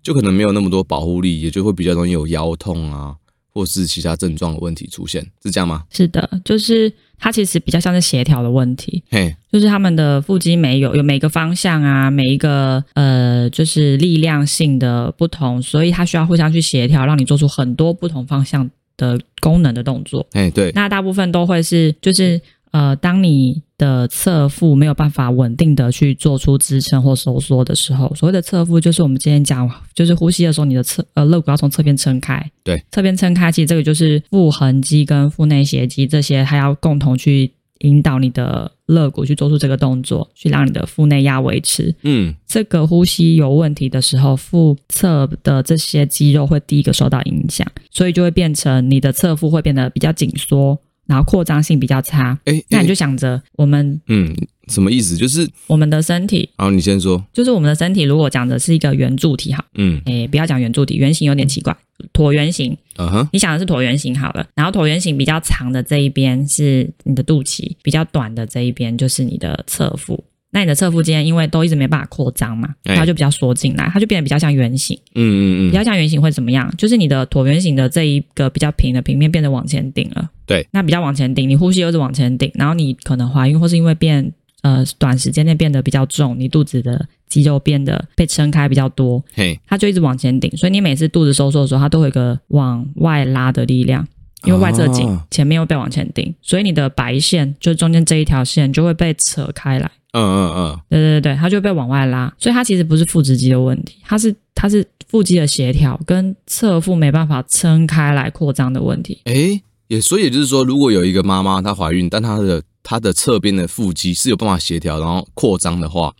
就可能没有那么多保护力，也就会比较容易有腰痛啊，或是其他症状的问题出现，是这样吗？是的，就是它其实比较像是协调的问题，嘿，就是他们的腹肌没有有每个方向啊，每一个呃，就是力量性的不同，所以它需要互相去协调，让你做出很多不同方向的功能的动作，哎，对，那大部分都会是，就是呃，当你的侧腹没有办法稳定的去做出支撑或收缩的时候，所谓的侧腹就是我们今天讲，就是呼吸的时候，你的侧呃肋骨要从侧边撑开，对，侧边撑开，其实这个就是腹横肌跟腹内斜肌这些，它要共同去。引导你的肋骨去做出这个动作，去让你的腹内压维持。嗯，这个呼吸有问题的时候，腹侧的这些肌肉会第一个受到影响，所以就会变成你的侧腹会变得比较紧缩，然后扩张性比较差。哎、欸，那你就想着我们，嗯，什么意思？就是我们的身体。好，你先说。就是我们的身体，如果讲的是一个圆柱体，好，嗯，哎，不要讲圆柱体，圆形有点奇怪。椭圆形，嗯哼，你想的是椭圆形好了，然后椭圆形比较长的这一边是你的肚脐，比较短的这一边就是你的侧腹。那你的侧腹肌因为都一直没办法扩张嘛，它就比较缩进来，它就变得比较像圆形。嗯嗯嗯，比较像圆形会怎么样？就是你的椭圆形的这一个比较平的平面变得往前顶了。对，那比较往前顶，你呼吸又是往前顶，然后你可能怀孕或是因为变呃短时间内变得比较重，你肚子的。肌肉变得被撑开比较多，嘿，它就一直往前顶，所以你每次肚子收缩的时候，它都会有一个往外拉的力量，因为外侧紧，哦、前面又被往前顶，所以你的白线就中间这一条线就会被扯开来，嗯嗯嗯，对对对，它就被往外拉，所以它其实不是腹直肌的问题，它是它是腹肌的协调跟侧腹没办法撑开来扩张的问题。诶，也所以也就是说，如果有一个妈妈她怀孕，但她的她的侧边的腹肌是有办法协调然后扩张的话。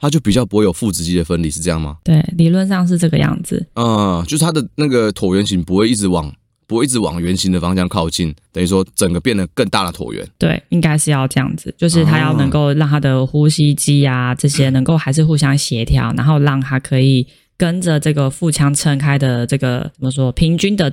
她就比较不会有腹直肌的分离，是这样吗？对，理论上是这个样子。嗯，就是它的那个椭圆形不会一直往不会一直往圆形的方向靠近，等于说整个变得更大的椭圆。对，应该是要这样子，就是他要能够让他的呼吸肌啊这些能够还是互相协调，然后让他可以跟着这个腹腔撑开的这个怎么说平均的。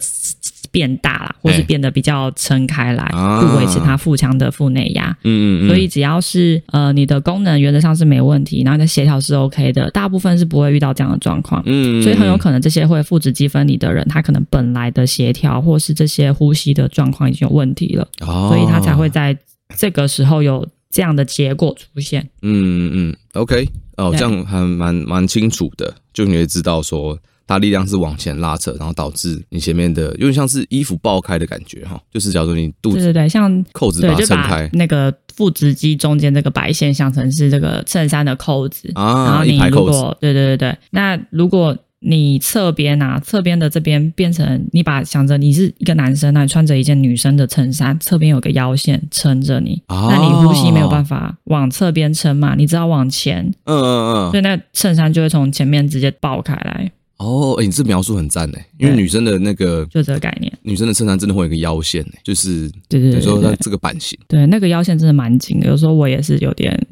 变大了，或是变得比较撑开来，不维持它腹腔的腹内压。嗯嗯嗯。所以只要是呃你的功能原则上是没问题，然后你的协调是 OK 的，大部分是不会遇到这样的状况。嗯。所以很有可能这些会腹直肌分离的人，他可能本来的协调或是这些呼吸的状况已经有问题了，哦，所以他才会在这个时候有这样的结果出现。嗯嗯嗯。OK，哦，这样还蛮蛮清楚的，就你会知道说。它力量是往前拉扯，然后导致你前面的有点像是衣服爆开的感觉哈，就是假如说你肚子对对对，像扣子把它撑开，那个腹直肌中间这个白线想成是这个衬衫的扣子啊，然后你如果对对对对，那如果你侧边啊，侧边的这边变成你把想着你是一个男生，那你穿着一件女生的衬衫，侧边有个腰线撑着你，哦，那你呼吸没有办法往侧边撑嘛，你只要往前，嗯嗯嗯，所以那衬衫就会从前面直接爆开来。哦，哎，你这描述很赞哎，因为女生的那个就这个概念，女生的衬衫真的会有一个腰线哎，就是对对对，说它这个版型，对那个腰线真的蛮紧的，有时候我也是有点，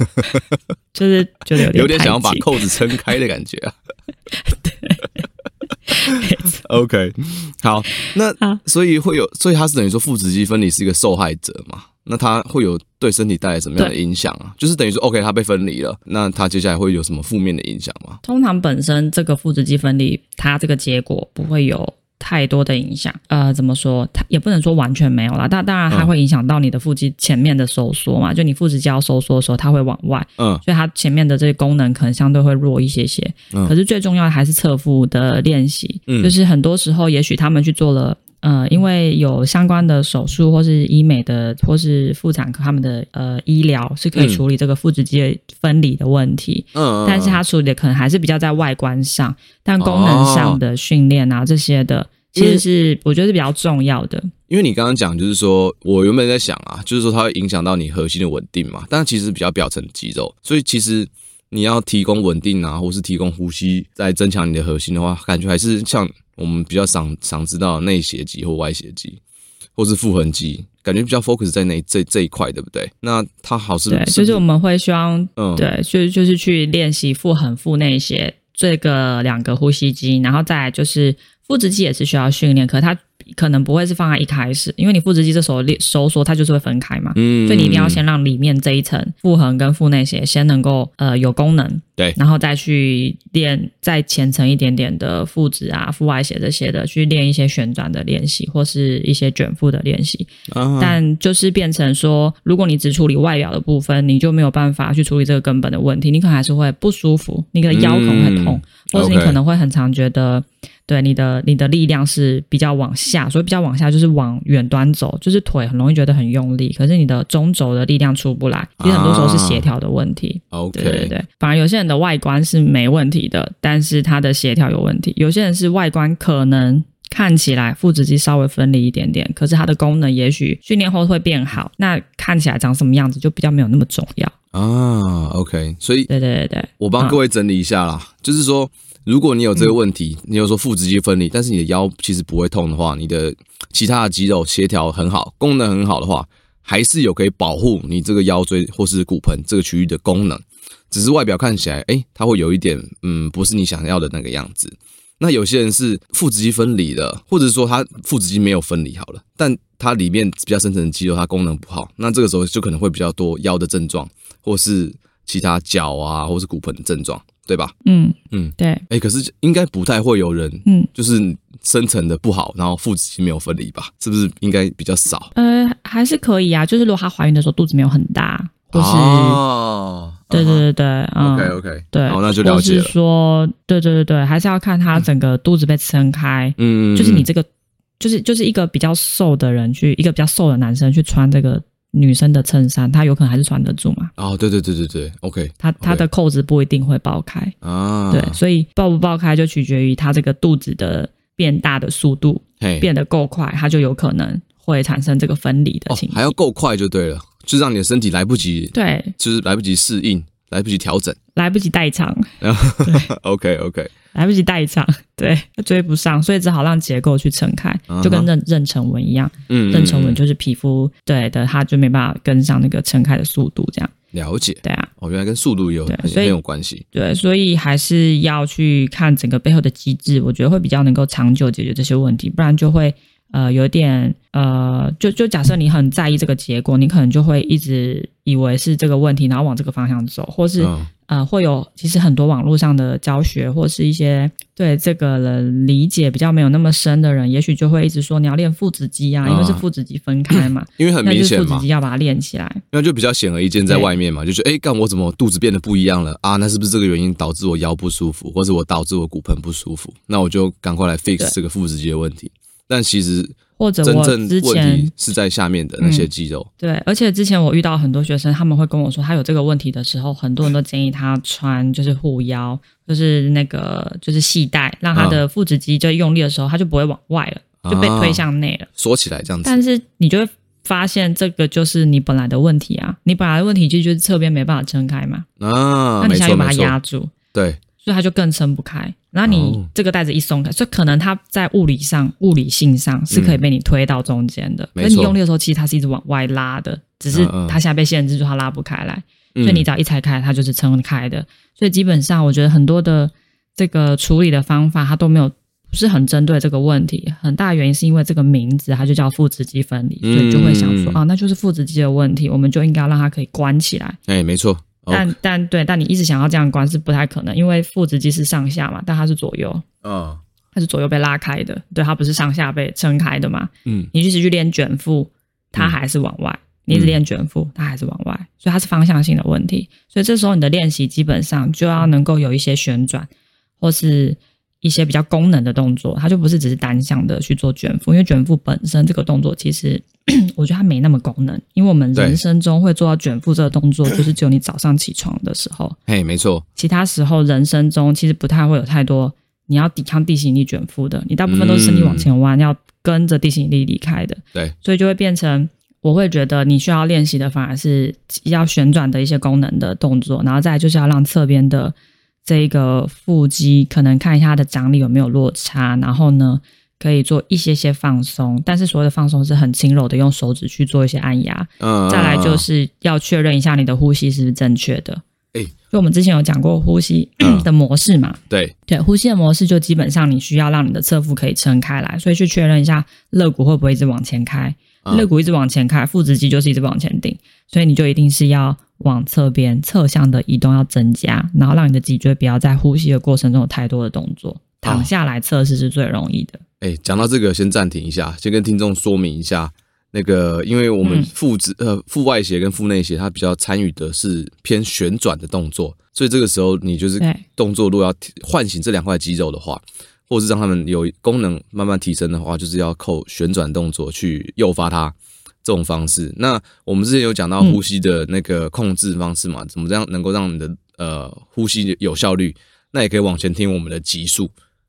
就是觉得有点有点想要把扣子撑开的感觉啊。对，OK，好，那所以会有，所以他是等于说腹直肌分离是一个受害者嘛？那它会有对身体带来什么样的影响啊？就是等于说，OK，它被分离了，那它接下来会有什么负面的影响吗？通常本身这个腹直肌分离，它这个结果不会有太多的影响。呃，怎么说？它也不能说完全没有啦。但当然，它会影响到你的腹肌前面的收缩嘛。嗯、就你腹直肌要收缩的时候，它会往外，嗯，所以它前面的这些功能可能相对会弱一些些。嗯，可是最重要的还是侧腹的练习。嗯，就是很多时候，也许他们去做了。呃，因为有相关的手术，或是医美的，或是妇产科，他们的呃医疗是可以处理这个腹直肌分离的问题。嗯，但是它处理的可能还是比较在外观上，但功能上的训练啊、哦、这些的，其实是我觉得是比较重要的。因为你刚刚讲，就是说我原本在想啊，就是说它会影响到你核心的稳定嘛，但其实比较表层肌肉，所以其实你要提供稳定啊，或是提供呼吸，在增强你的核心的话，感觉还是像。我们比较常常知道内斜肌或外斜肌，或是腹横肌，感觉比较 focus 在那这这一块，对不对？那它好是，对，就是我们会希望，嗯，对，就就是去练习腹横、腹内斜这个两个呼吸肌，然后再来就是腹直肌也是需要训练，可它。可能不会是放在一开始，因为你腹直肌这时候练收缩，它就是会分开嘛。嗯，所以你一定要先让里面这一层腹横跟腹内斜先能够呃有功能，对，然后再去练再浅层一点点的腹直啊、腹外斜这些的，去练一些旋转的练习或是一些卷腹的练习。Uh. 但就是变成说，如果你只处理外表的部分，你就没有办法去处理这个根本的问题，你可能还是会不舒服，你的腰可能会痛，嗯、或是你可能会很常觉得。对你的你的力量是比较往下，所以比较往下就是往远端走，就是腿很容易觉得很用力，可是你的中轴的力量出不来，其实很多时候是协调的问题。啊、OK，对对对，反而有些人的外观是没问题的，但是他的协调有问题。有些人是外观可能看起来腹直肌稍微分离一点点，可是它的功能也许训练后会变好，那看起来长什么样子就比较没有那么重要啊。OK，所以对对对对，我帮各位整理一下啦，嗯、就是说。如果你有这个问题，你有说腹直肌分离，但是你的腰其实不会痛的话，你的其他的肌肉协调很好，功能很好的话，还是有可以保护你这个腰椎或是骨盆这个区域的功能，只是外表看起来，哎，它会有一点，嗯，不是你想要的那个样子。那有些人是腹直肌分离的，或者说他腹直肌没有分离好了，但它里面比较深层的肌肉它功能不好，那这个时候就可能会比较多腰的症状，或是其他脚啊，或是骨盆的症状。对吧？嗯嗯，嗯对。哎，可是应该不太会有人，嗯，就是深层的不好，然后腹直肌没有分离吧？是不是应该比较少？呃，还是可以啊。就是如果她怀孕的时候肚子没有很大，或是哦，对对对对，OK OK，对，哦，那就了解了。是说，对对对对，还是要看她整个肚子被撑开，嗯，就是你这个，就是就是一个比较瘦的人去，一个比较瘦的男生去穿这个。女生的衬衫，他有可能还是穿得住嘛？哦，对对对对对，OK，他他的扣子不一定会爆开啊，对，所以爆不爆开就取决于他这个肚子的变大的速度，嘿变得够快，他就有可能会产生这个分离的情况。哦，还要够快就对了，就让你的身体来不及，对，就是来不及适应，来不及调整，来不及代偿。OK OK。来不及代偿，对，追不上，所以只好让结构去撑开，就跟妊妊娠纹一样。嗯，妊娠纹就是皮肤对的，它就没办法跟上那个撑开的速度，这样。了解，对啊，哦，原来跟速度有很很有关系。对，所以还是要去看整个背后的机制，我觉得会比较能够长久解决这些问题，不然就会呃有点呃，就就假设你很在意这个结果，你可能就会一直以为是这个问题，然后往这个方向走，或是。嗯呃，会有其实很多网络上的教学，或是一些对这个人理解比较没有那么深的人，也许就会一直说你要练腹直肌啊，因为是腹直肌分开嘛，因为很明显嘛，腹直肌要把它练起来，那就比较显而易见在外面嘛，就觉得哎，干我怎么肚子变得不一样了啊？那是不是这个原因导致我腰不舒服，或者我导致我骨盆不舒服？那我就赶快来 fix 这个腹直肌的问题。对但其实。或者我之前是在下面的那些肌肉，嗯，对，而且之前我遇到很多学生，他们会跟我说，他有这个问题的时候，很多人都建议他穿就是护腰，就是那个就是系带，让他的腹直肌就用力的时候，他就不会往外了，就被推向内了，缩起来这样子。但是你就会发现，这个就是你本来的问题啊，你本来的问题就就是侧边没办法撑开嘛，啊，那你现在又把它压住，对。所以它就更撑不开。然后你这个袋子一松开，所以可能它在物理上、物理性上是可以被你推到中间的。可是你用力的时候，其实它是一直往外拉的，只是它现在被限制住，它拉不开来。所以你只要一拆开，它就是撑开的。所以基本上，我觉得很多的这个处理的方法，它都没有不是很针对这个问题。很大原因是因为这个名字，它就叫腹直肌分离，所以就会想说啊，那就是腹直肌的问题，我们就应该让它可以关起来。哎，没错。但、oh. 但对，但你一直想要这样关是不太可能，因为腹直肌是上下嘛，但它是左右，嗯，oh. 它是左右被拉开的，对，它不是上下被撑开的嘛，嗯，你一直去练卷腹，它还是往外；嗯、你一直练卷腹，它还是往外，所以它是方向性的问题。所以这时候你的练习基本上就要能够有一些旋转，或是。一些比较功能的动作，它就不是只是单向的去做卷腹，因为卷腹本身这个动作其实 我觉得它没那么功能，因为我们人生中会做到卷腹这个动作，就是只有你早上起床的时候，嘿，没错，其他时候人生中其实不太会有太多你要抵抗地心引力卷腹的，你大部分都是身体往前弯，嗯、要跟着地心引力离开的，对，所以就会变成我会觉得你需要练习的反而是要旋转的一些功能的动作，然后再来就是要让侧边的。这个腹肌可能看一下它的张力有没有落差，然后呢，可以做一些些放松，但是所谓的放松是很轻柔的，用手指去做一些按压。嗯，再来就是要确认一下你的呼吸是不是正确的。哎，就我们之前有讲过呼吸的模式嘛？对对，呼吸的模式就基本上你需要让你的侧腹可以撑开来，所以去确认一下肋骨会不会一直往前开。肋骨一直往前开，腹直肌就是一直往前顶，所以你就一定是要往侧边侧向的移动要增加，然后让你的脊椎不要在呼吸的过程中有太多的动作。躺下来测试是最容易的。哎、哦，讲到这个，先暂停一下，先跟听众说明一下，那个因为我们腹直呃腹外斜跟腹内斜，它比较参与的是偏旋转的动作，所以这个时候你就是动作如果要唤醒这两块肌肉的话。或是让他们有功能慢慢提升的话，就是要靠旋转动作去诱发它这种方式。那我们之前有讲到呼吸的那个控制方式嘛？怎么这样能够让你的呃呼吸有效率？那也可以往前听我们的集数。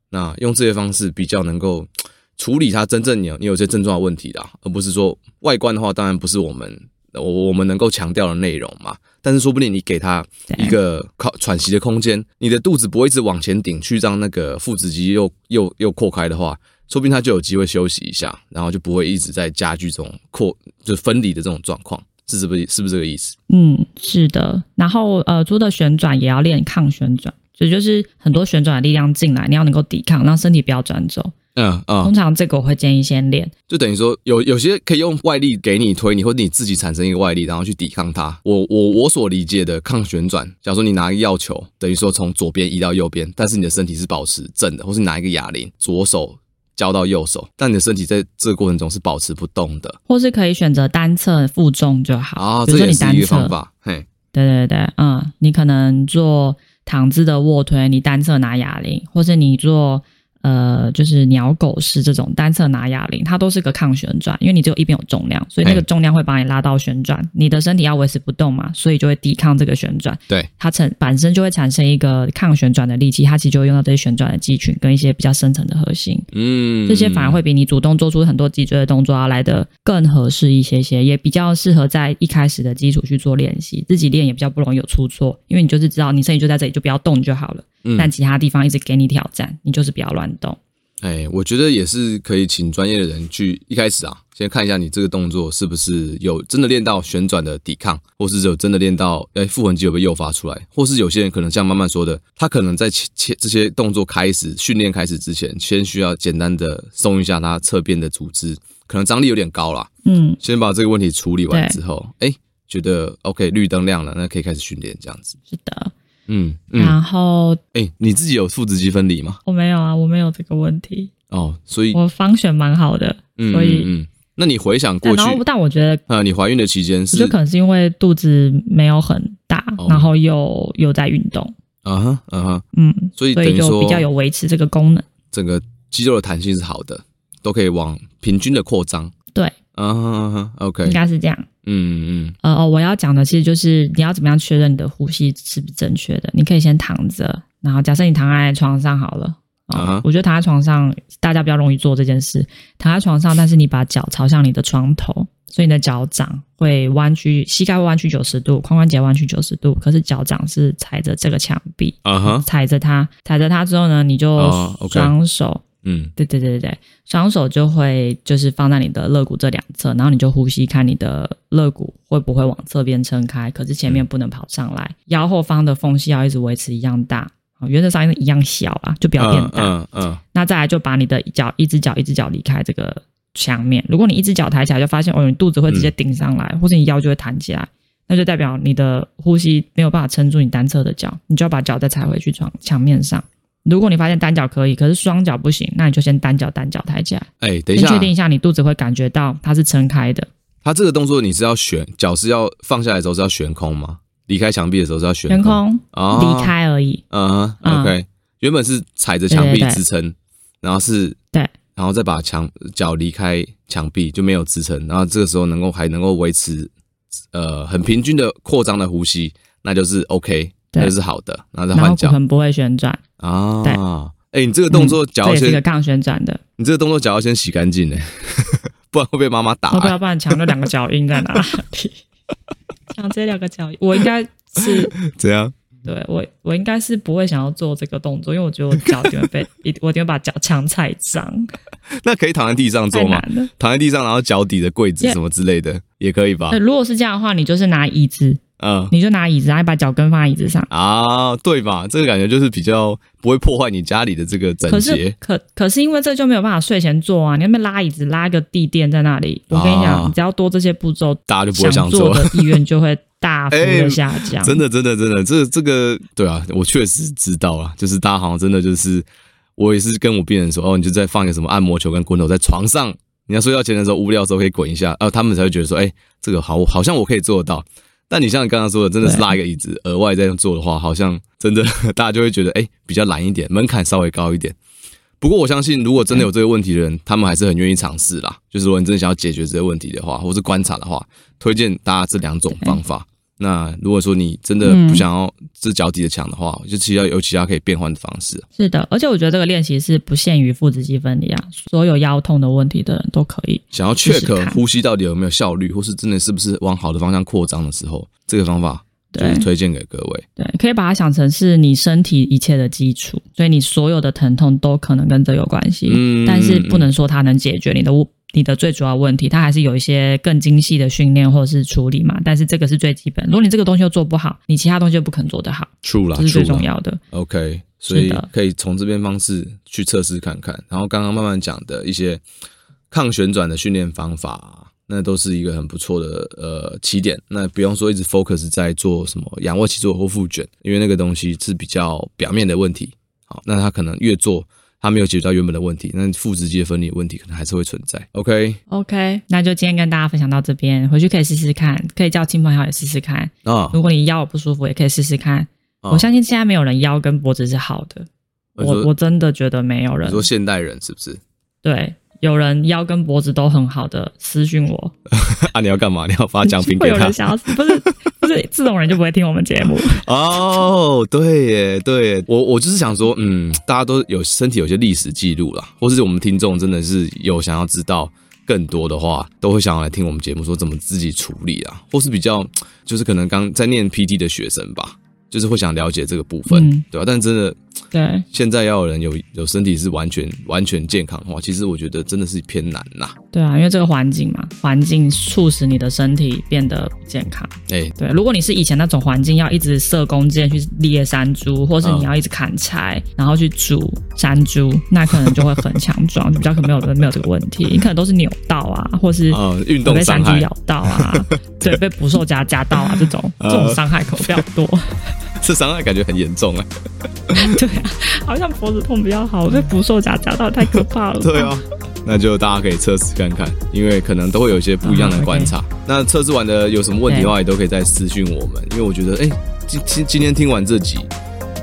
那用这些方式比较能够 处理它真正你有你有些症状的问题的，而不是说外观的话，当然不是我们。我我们能够强调的内容嘛，但是说不定你给他一个靠喘息的空间，你的肚子不会一直往前顶去让那个腹直肌又又又扩开的话，说不定他就有机会休息一下，然后就不会一直在加剧这种扩就分离的这种状况，是是不是是不是这个意思？嗯，是的。然后呃，除了旋转也要练抗旋转，所以就是很多旋转的力量进来，你要能够抵抗，让身体不要转走。嗯嗯，通常这个我会建议先练，就等于说有有些可以用外力给你推你，或者你自己产生一个外力，然后去抵抗它。我我我所理解的抗旋转，假如说你拿一个药球，等于说从左边移到右边，但是你的身体是保持正的，或是拿一个哑铃，左手交到右手，但你的身体在这个过程中是保持不动的，或是可以选择单侧负重就好啊。这也是一个方法。嘿，对对对，嗯，你可能做躺姿的卧推，你单侧拿哑铃，或是你做。呃，就是鸟狗式这种单侧拿哑铃，它都是个抗旋转，因为你只有一边有重量，所以那个重量会把你拉到旋转，你的身体要维持不动嘛，所以就会抵抗这个旋转。对，它成本身就会产生一个抗旋转的力气，它其实就会用到这些旋转的肌群跟一些比较深层的核心。嗯，这些反而会比你主动做出很多脊椎的动作要来的更合适一些些，也比较适合在一开始的基础去做练习，自己练也比较不容易有出错，因为你就是知道你身体就在这里，就不要动就好了。嗯但其他地方一直给你挑战，你就是不要乱动。哎，我觉得也是可以请专业的人去一开始啊，先看一下你这个动作是不是有真的练到旋转的抵抗，或是有真的练到哎腹横肌有被诱发出来，或是有些人可能像慢慢说的，他可能在前前这些动作开始训练开始之前，先需要简单的松一下他侧边的组织，可能张力有点高啦。嗯，先把这个问题处理完之后，哎对，觉得 OK 绿灯亮了，那可以开始训练这样子。是的。嗯，嗯。然后，哎、欸，你自己有腹直肌分离吗？我没有啊，我没有这个问题。哦，所以我方选蛮好的，嗯、所以嗯，那你回想过去，然后但我觉得，呃，你怀孕的期间是，就可能是因为肚子没有很大，哦、然后又又在运动，啊哈，啊哈，嗯，所以所以就比较有维持这个功能，整个肌肉的弹性是好的，都可以往平均的扩张，对，啊哈啊哈，OK，应该是这样。嗯嗯，呃哦，我要讲的其实就是你要怎么样确认你的呼吸是不是正确的。你可以先躺着，然后假设你躺在床上好了，啊、uh huh. 我觉得躺在床上大家比较容易做这件事。躺在床上，但是你把脚朝向你的床头，所以你的脚掌会弯曲，膝盖会弯曲九十度，髋关节弯曲九十度，可是脚掌是踩着这个墙壁，啊哈，踩着它，踩着它之后呢，你就双手。Oh. 嗯，对对对对对，双手就会就是放在你的肋骨这两侧，然后你就呼吸，看你的肋骨会不会往侧边撑开，可是前面不能跑上来，嗯、腰后方的缝隙要一直维持一样大，原则上一样小啊，就不要变大。嗯嗯。嗯，那再来就把你的脚一只脚一只脚离开这个墙面，如果你一只脚抬起来，就发现哦，你肚子会直接顶上来，嗯、或者你腰就会弹起来，那就代表你的呼吸没有办法撑住你单侧的脚，你就要把脚再踩回去床墙面上。如果你发现单脚可以，可是双脚不行，那你就先单脚单脚抬起来。哎、欸，等一下，先确定一下你肚子会感觉到它是撑开的。它这个动作你是要悬脚是要放下来的时候是要悬空吗？离开墙壁的时候是要悬空，空哦，离开而已。嗯，OK，原本是踩着墙壁支撑，然后是对，然后再把墙脚离开墙壁就没有支撑，然后这个时候能够还能够维持呃很平均的扩张的呼吸，那就是 OK。这是好的，然后再换脚，很不会旋转啊。对，哎、欸，你这个动作脚要先，这是一个抗旋转的。你这个动作脚要先洗干净呢，不然会被妈妈打、欸。不要不然墙的两个脚印在哪里？抢这两个脚印，我应该是 怎样？对我，我应该是不会想要做这个动作，因为我觉得我脚就会被，我一定会把脚墙踩脏。那可以躺在地上做吗？躺在地上，然后脚底的柜子什么之类的.也可以吧？如果是这样的话，你就是拿椅子。嗯，你就拿椅子，然后把脚跟放在椅子上啊，对吧？这个感觉就是比较不会破坏你家里的这个整洁。可是，可可是因为这就没有办法睡前做啊！你那边拉椅子，拉个地垫在那里，我跟你讲，啊、你只要多这些步骤，大家就不会想做，的意愿就会大幅的 下降。欸、真的，真的，真的，这这个对啊，我确实知道啊，就是大家好像真的就是，我也是跟我病人说，哦，你就再放一个什么按摩球跟滚筒在床上，你要睡觉前的时候无聊的时候可以滚一下，然后他们才会觉得说，哎、欸，这个好，好像我可以做得到。但你像你刚刚说的，真的是拉一个椅子额外这样做的话，好像真的 大家就会觉得哎、欸，比较懒一点，门槛稍微高一点。不过我相信，如果真的有这个问题的人，他们还是很愿意尝试啦。就是如果你真的想要解决这些问题的话，或是观察的话，推荐大家这两种方法。那如果说你真的不想要这脚底的墙的话，嗯、就其实要有其他可以变换的方式。是的，而且我觉得这个练习是不限于腹直肌分离啊，所有腰痛的问题的人都可以。想要 check 呼吸到底有没有效率，或是真的是不是往好的方向扩张的时候，这个方法就是推荐给各位。对，可以把它想成是你身体一切的基础，所以你所有的疼痛都可能跟这有关系。嗯，但是不能说它能解决你的你的最主要问题，它还是有一些更精细的训练或者是处理嘛。但是这个是最基本。如果你这个东西又做不好，你其他东西又不可能做得好。True 啦，这是最重要的。OK，所以可以从这边方式去测试看看。然后刚刚慢慢讲的一些抗旋转的训练方法，那都是一个很不错的呃起点。那不用说一直 focus 在做什么仰卧起坐或复卷，因为那个东西是比较表面的问题。好，那他可能越做。他没有解决到原本的问题，那腹直肌的分离问题可能还是会存在。OK，OK，okay? 那就今天跟大家分享到这边，回去可以试试看，可以叫亲朋好友试试看。啊，如果你腰不舒服，也可以试试看。哦，我相信现在没有人腰跟脖子是好的，我我，我真的觉得没有人。你说现代人是不是？对。有人腰跟脖子都很好的私讯我 啊！你要干嘛？你要发奖品给他？会有人想要 不是不是这种人就不会听我们节目 哦。对耶，对耶，我我就是想说，嗯，大家都有身体有些历史记录啦，或是我们听众真的是有想要知道更多的话，都会想要来听我们节目，说怎么自己处理啊，或是比较就是可能刚在念 PT 的学生吧。就是会想了解这个部分，嗯、对吧？但真的，对，现在要有人有有身体是完全完全健康的话，其实我觉得真的是偏难呐。对啊，因为这个环境嘛，环境促使你的身体变得不健康。哎、欸，对，如果你是以前那种环境，要一直射弓箭去猎山猪，或是你要一直砍柴，嗯、然后去煮山猪，那可能就会很强壮，就比较可能没有 没有这个问题。你可能都是扭到啊，或是运动被山猪咬到啊，对，被捕兽夹夹到啊，这种这种伤害可能比较多。这伤害感觉很严重啊！对啊，好像脖子痛比较好，被捕兽夹夹到太可怕了。对啊，那就大家可以测试看看，因为可能都会有一些不一样的观察。嗯 okay、那测试完的有什么问题的话，也都可以再私讯我们。因为我觉得，哎，今今今天听完这集，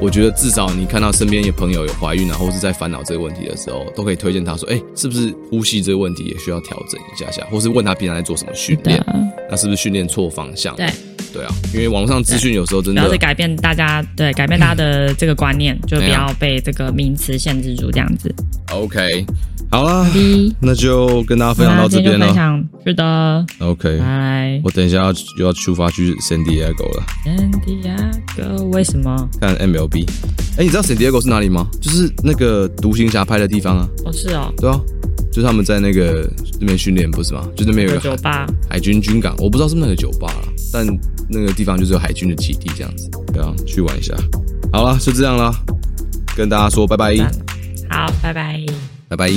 我觉得至少你看到身边有朋友有怀孕啊，或是在烦恼这个问题的时候，都可以推荐他说，哎，是不是呼吸这个问题也需要调整一下下，或是问他平常在做什么训练，的那是不是训练错方向？对。对啊，因为网络上资讯有时候真的，主要是改变大家对改变大家的这个观念，就不要被这个名词限制住这样子。OK，好啦，那就跟大家分享到这边了。分享是的，OK，拜。我等一下要又要出发去 San Diego 了。San Diego 为什么？看 MLB。哎，你知道 San Diego 是哪里吗？就是那个独行侠拍的地方啊。哦，是哦。对啊。就是他们在那个那边训练，不是吗？就那边有个酒吧，海军军港，我不知道是不是那个酒吧了，但那个地方就是有海军的基地这样子，对啊，去玩一下。好了，就这样了，跟大家说拜拜。好，拜拜，拜拜。